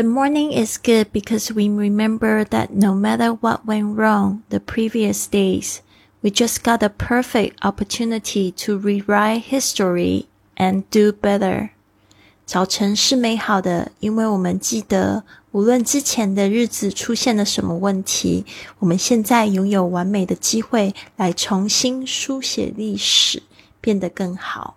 The morning is good because we remember that no matter what went wrong the previous days, we just got a perfect opportunity to rewrite history and do better. 早晨是美好的，因为我们记得，无论之前的日子出现了什么问题，我们现在拥有完美的机会来重新书写历史，变得更好。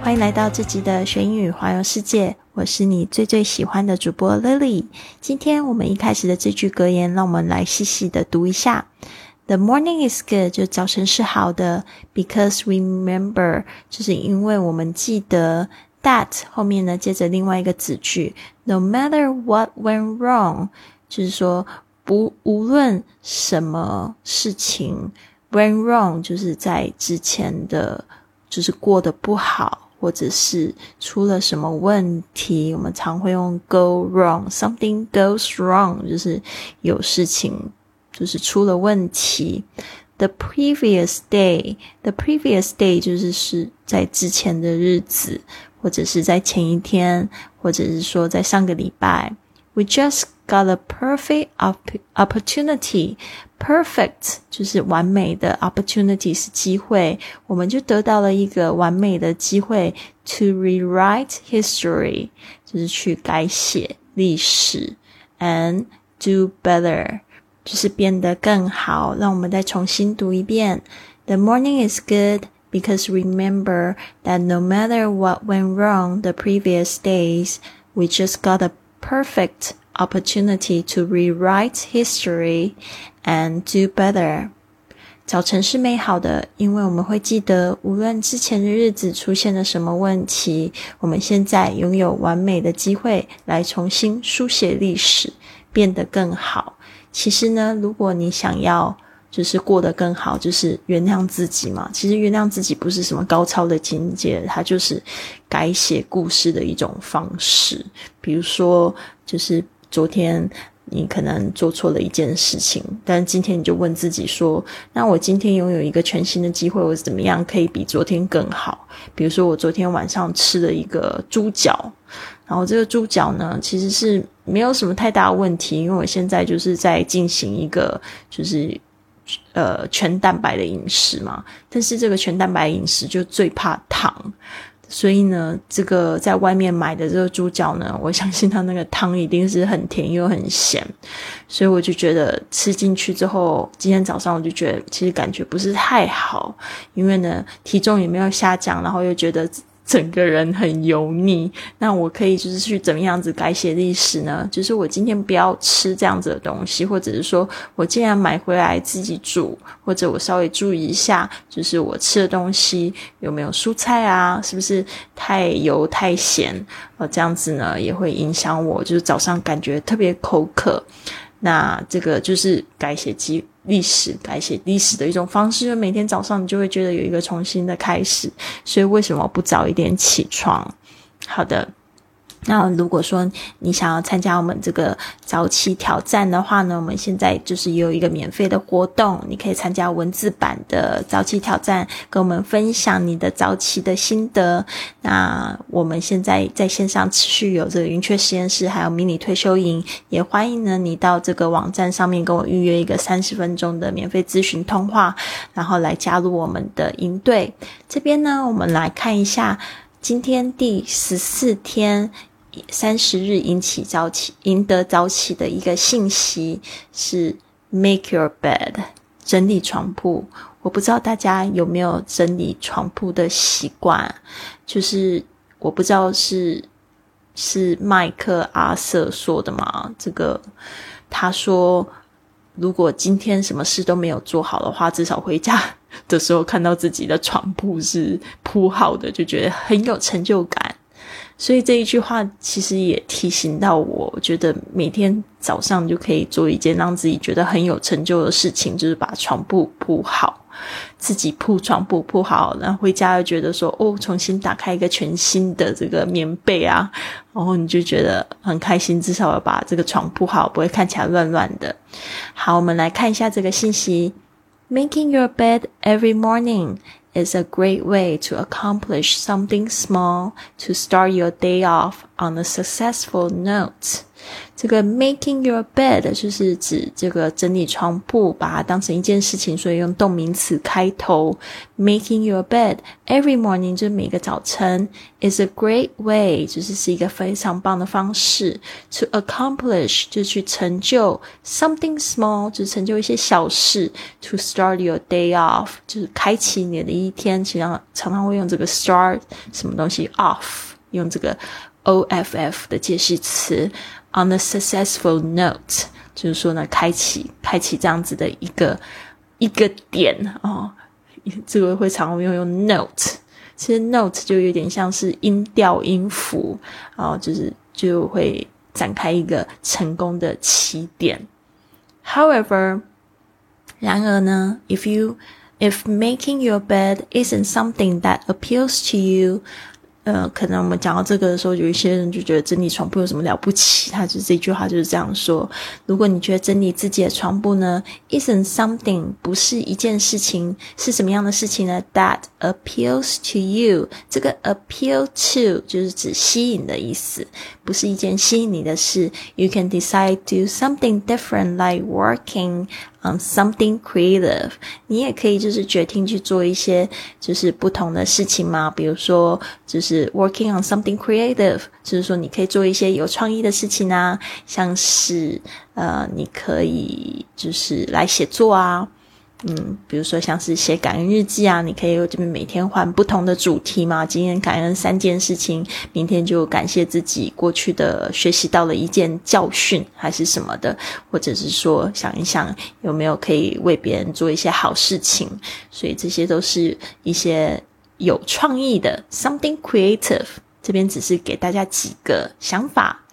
欢迎来到这集的学英语环游世界。我是你最最喜欢的主播 Lily。今天我们一开始的这句格言，让我们来细细的读一下。The morning is good，就早晨是好的，because remember，就是因为我们记得 that 后面呢接着另外一个子句，no matter what went wrong，就是说不无论什么事情。Went wrong 就是在之前的，就是过得不好，或者是出了什么问题。我们常会用 go wrong，something goes wrong，就是有事情，就是出了问题。The previous day，the previous day 就是是在之前的日子，或者是在前一天，或者是说在上个礼拜。We just got a perfect opportunity. Perfect 就是完美的，opportunity 是机会，我们就得到了一个完美的机会，to rewrite history 就是去改写历史，and do better 就是变得更好。让我们再重新读一遍：The morning is good because remember that no matter what went wrong the previous days, we just got a perfect opportunity to rewrite history and do better. 早晨是美好的，因为我们会记得，无论之前的日子出现了什么问题，我们现在拥有完美的机会来重新书写历史，变得更好。其实呢，如果你想要就是过得更好，就是原谅自己嘛。其实原谅自己不是什么高超的境界，它就是改写故事的一种方式。比如说，就是昨天你可能做错了一件事情，但今天你就问自己说：“那我今天拥有一个全新的机会，我怎么样可以比昨天更好？”比如说，我昨天晚上吃了一个猪脚，然后这个猪脚呢，其实是没有什么太大问题，因为我现在就是在进行一个就是。呃，全蛋白的饮食嘛，但是这个全蛋白饮食就最怕糖，所以呢，这个在外面买的这个猪脚呢，我相信它那个汤一定是很甜又很咸，所以我就觉得吃进去之后，今天早上我就觉得其实感觉不是太好，因为呢体重也没有下降，然后又觉得。整个人很油腻，那我可以就是去怎么样子改写历史呢？就是我今天不要吃这样子的东西，或者是说我既然买回来自己煮，或者我稍微注意一下，就是我吃的东西有没有蔬菜啊，是不是太油太咸？呃，这样子呢也会影响我，就是早上感觉特别口渴。那这个就是改写记历史、改写历史的一种方式，就每天早上你就会觉得有一个重新的开始，所以为什么不早一点起床？好的。那如果说你想要参加我们这个早起挑战的话呢，我们现在就是有一个免费的活动，你可以参加文字版的早起挑战，跟我们分享你的早起的心得。那我们现在在线上持续有这个云雀实验室，还有迷你退休营，也欢迎呢你到这个网站上面跟我预约一个三十分钟的免费咨询通话，然后来加入我们的营队。这边呢，我们来看一下今天第十四天。三十日引起早起，赢得早起的一个信息是 make your bed，整理床铺。我不知道大家有没有整理床铺的习惯，就是我不知道是是麦克阿瑟说的吗？这个他说，如果今天什么事都没有做好的话，至少回家 的时候看到自己的床铺是铺好的，就觉得很有成就感。所以这一句话其实也提醒到我，我觉得每天早上就可以做一件让自己觉得很有成就的事情，就是把床铺铺好，自己铺床铺铺好，然后回家又觉得说哦，重新打开一个全新的这个棉被啊，然后你就觉得很开心，至少要把这个床铺好，不会看起来乱乱的。好，我们来看一下这个信息：Making your bed every morning。Is a great way to accomplish something small to start your day off on a successful note. 这个 making your bed 就是指这个整理床铺，把它当成一件事情，所以用动名词开头。making your bed every morning 就是每个早晨 is a great way 就是是一个非常棒的方式。to accomplish 就去成就 something small 就是成就一些小事。to start your day off 就是开启你的一天，实际上常常会用这个 start 什么东西 off 用这个 off 的介系词。On a successful note，就是说呢，开启开启这样子的一个一个点哦，这个会常用用 note，其实 note 就有点像是音调音符啊，就是就会展开一个成功的起点。However，然而呢，if you if making your bed isn't something that appeals to you。呃，可能我们讲到这个的时候，有一些人就觉得整理床铺有什么了不起？他就这句话就是这样说：如果你觉得整理自己的床铺呢，isn't something 不是一件事情，是什么样的事情呢？That appeals to you，这个 appeal to 就是指吸引的意思，不是一件吸引你的事。You can decide to do something different, like working. On something creative，你也可以就是决定去做一些就是不同的事情嘛，比如说就是 working on something creative，就是说你可以做一些有创意的事情啊，像是呃，你可以就是来写作啊。嗯，比如说像是写感恩日记啊，你可以这边每天换不同的主题嘛。今天感恩三件事情，明天就感谢自己过去的学习到了一件教训，还是什么的，或者是说想一想有没有可以为别人做一些好事情。所以这些都是一些有创意的 something creative。这边只是给大家几个想法。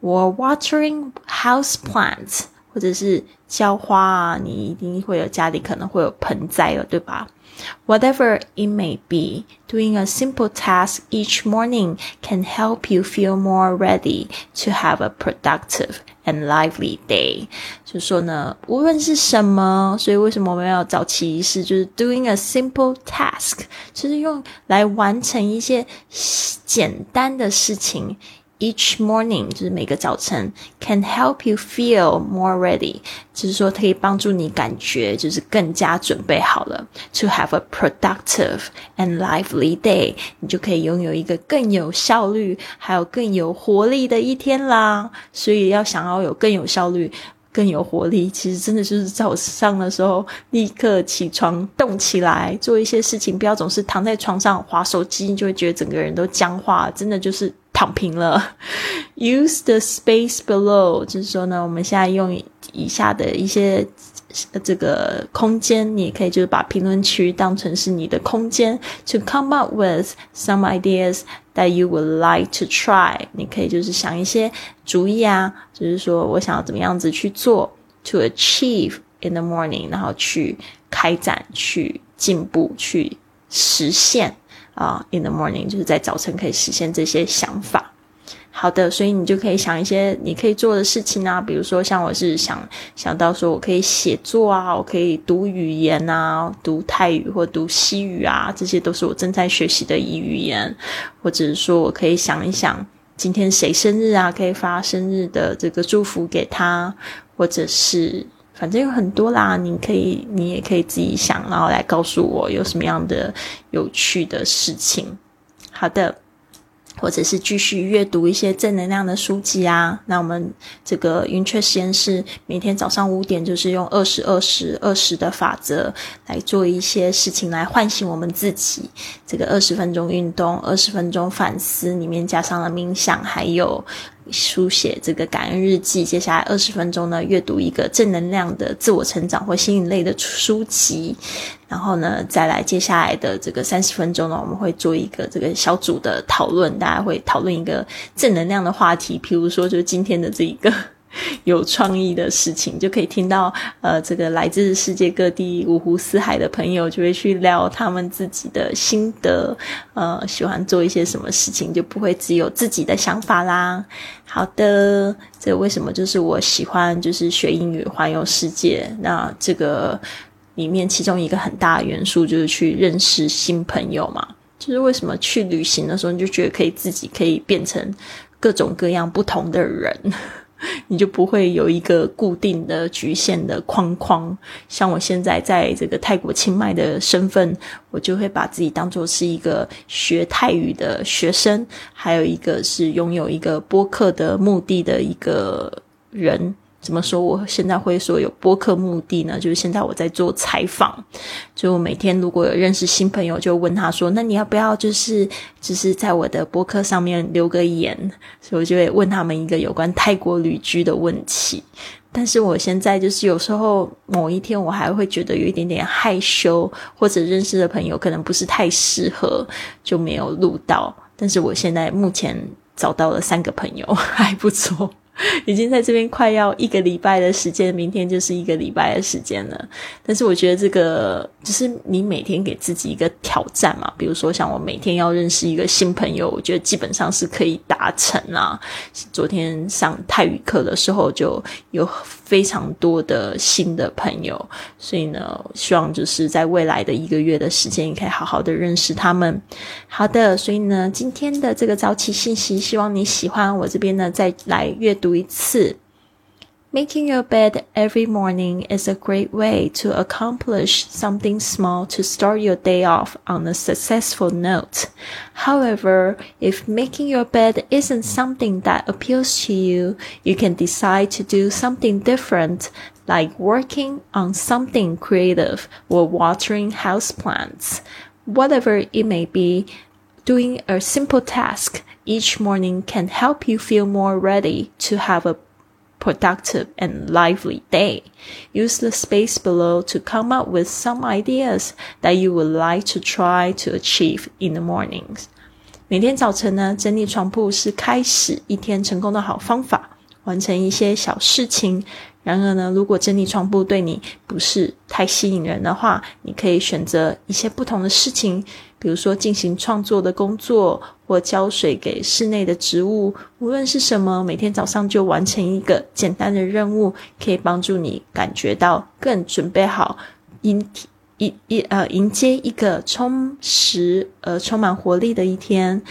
我 watering house plants。或者是浇花啊，你一定会有家里可能会有盆栽了，对吧？Whatever it may be, doing a simple task each morning can help you feel more ready to have a productive and lively day。就说呢，无论是什么，所以为什么我们要早起仪式？就是 doing a simple task，就是用来完成一些简单的事情。 Each morning 就是每个早晨，can help you feel more ready，就是说可以帮助你感觉就是更加准备好了。To have a productive and lively day，你就可以拥有一个更有效率还有更有活力的一天啦。所以要想要有更有效率、更有活力，其实真的就是早上的时候立刻起床动起来，做一些事情，不要总是躺在床上划手机，你就会觉得整个人都僵化。真的就是。躺平了。Use the space below，就是说呢，我们现在用以下的一些这个空间，你也可以就是把评论区当成是你的空间，to come up with some ideas that you would like to try。你可以就是想一些主意啊，就是说我想要怎么样子去做，to achieve in the morning，然后去开展、去进步、去实现。啊，in the morning 就是在早晨可以实现这些想法。好的，所以你就可以想一些你可以做的事情啊，比如说像我是想想到说我可以写作啊，我可以读语言啊，读泰语或读西语啊，这些都是我正在学习的语言。或者是说我可以想一想今天谁生日啊，可以发生日的这个祝福给他，或者是。反正有很多啦，你可以，你也可以自己想，然后来告诉我有什么样的有趣的事情。好的。或者是继续阅读一些正能量的书籍啊。那我们这个云雀实验室每天早上五点就是用二十二十二十的法则来做一些事情，来唤醒我们自己。这个二十分钟运动，二十分钟反思，里面加上了冥想，还有书写这个感恩日记。接下来二十分钟呢，阅读一个正能量的自我成长或心理类的书籍。然后呢，再来接下来的这个三十分钟呢，我们会做一个这个小组的讨论，大家会讨论一个正能量的话题，譬如说就是今天的这一个。有创意的事情，就可以听到呃，这个来自世界各地五湖四海的朋友就会去聊他们自己的心得，呃，喜欢做一些什么事情，就不会只有自己的想法啦。好的，这为什么就是我喜欢就是学英语环游世界？那这个里面其中一个很大的元素就是去认识新朋友嘛。就是为什么去旅行的时候，你就觉得可以自己可以变成各种各样不同的人。你就不会有一个固定的局限的框框。像我现在在这个泰国清迈的身份，我就会把自己当做是一个学泰语的学生，还有一个是拥有一个播客的目的的一个人。怎么说？我现在会说有播客目的呢？就是现在我在做采访，就每天如果有认识新朋友，就问他说：“那你要不要就是只是在我的播客上面留个言？”所以我就会问他们一个有关泰国旅居的问题。但是我现在就是有时候某一天我还会觉得有一点点害羞，或者认识的朋友可能不是太适合，就没有录到。但是我现在目前找到了三个朋友，还不错。已经在这边快要一个礼拜的时间，明天就是一个礼拜的时间了。但是我觉得这个就是你每天给自己一个挑战嘛，比如说像我每天要认识一个新朋友，我觉得基本上是可以达成啊。昨天上泰语课的时候就有非常多的新的朋友，所以呢，希望就是在未来的一个月的时间，也可以好好的认识他们。好的，所以呢，今天的这个早起信息，希望你喜欢。我这边呢，再来阅读。Making your bed every morning is a great way to accomplish something small to start your day off on a successful note. However, if making your bed isn't something that appeals to you, you can decide to do something different, like working on something creative or watering houseplants. Whatever it may be, doing a simple task each morning can help you feel more ready to have a productive and lively day. Use the space below to come up with some ideas that you would like to try to achieve in the mornings. 每天早晨呢，整理床铺是开始一天成功的好方法。完成一些小事情。然而呢，如果整理床铺对你不是太吸引人的话，你可以选择一些不同的事情。 比如说进行创作的工作，或浇水给室内的植物，无论是什么，每天早上就完成一个简单的任务，可以帮助你感觉到更准备好，迎一一呃迎接一个充实呃充满活力的一天。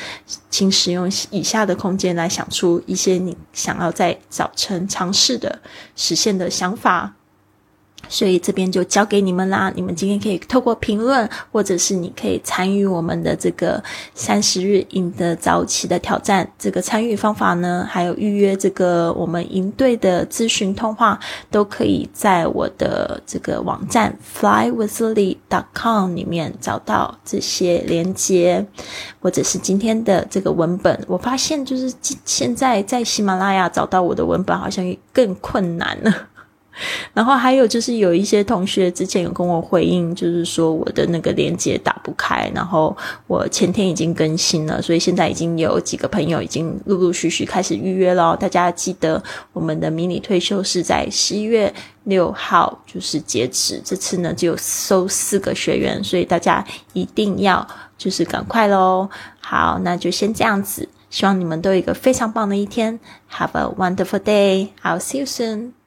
请使用以下的空间来想出一些你想要在早晨尝试的实现的想法。所以这边就交给你们啦！你们今天可以透过评论，或者是你可以参与我们的这个三十日赢的早起的挑战。这个参与方法呢，还有预约这个我们营队的咨询通话，都可以在我的这个网站 flywithlily.com 里面找到这些连接，或者是今天的这个文本。我发现就是现在在喜马拉雅找到我的文本，好像更困难了。然后还有就是有一些同学之前有跟我回应，就是说我的那个链接打不开。然后我前天已经更新了，所以现在已经有几个朋友已经陆陆续续开始预约了。大家记得我们的迷你退休是在十一月六号就是截止，这次呢只有收四个学员，所以大家一定要就是赶快喽。好，那就先这样子，希望你们都有一个非常棒的一天。Have a wonderful day. I'll see you soon.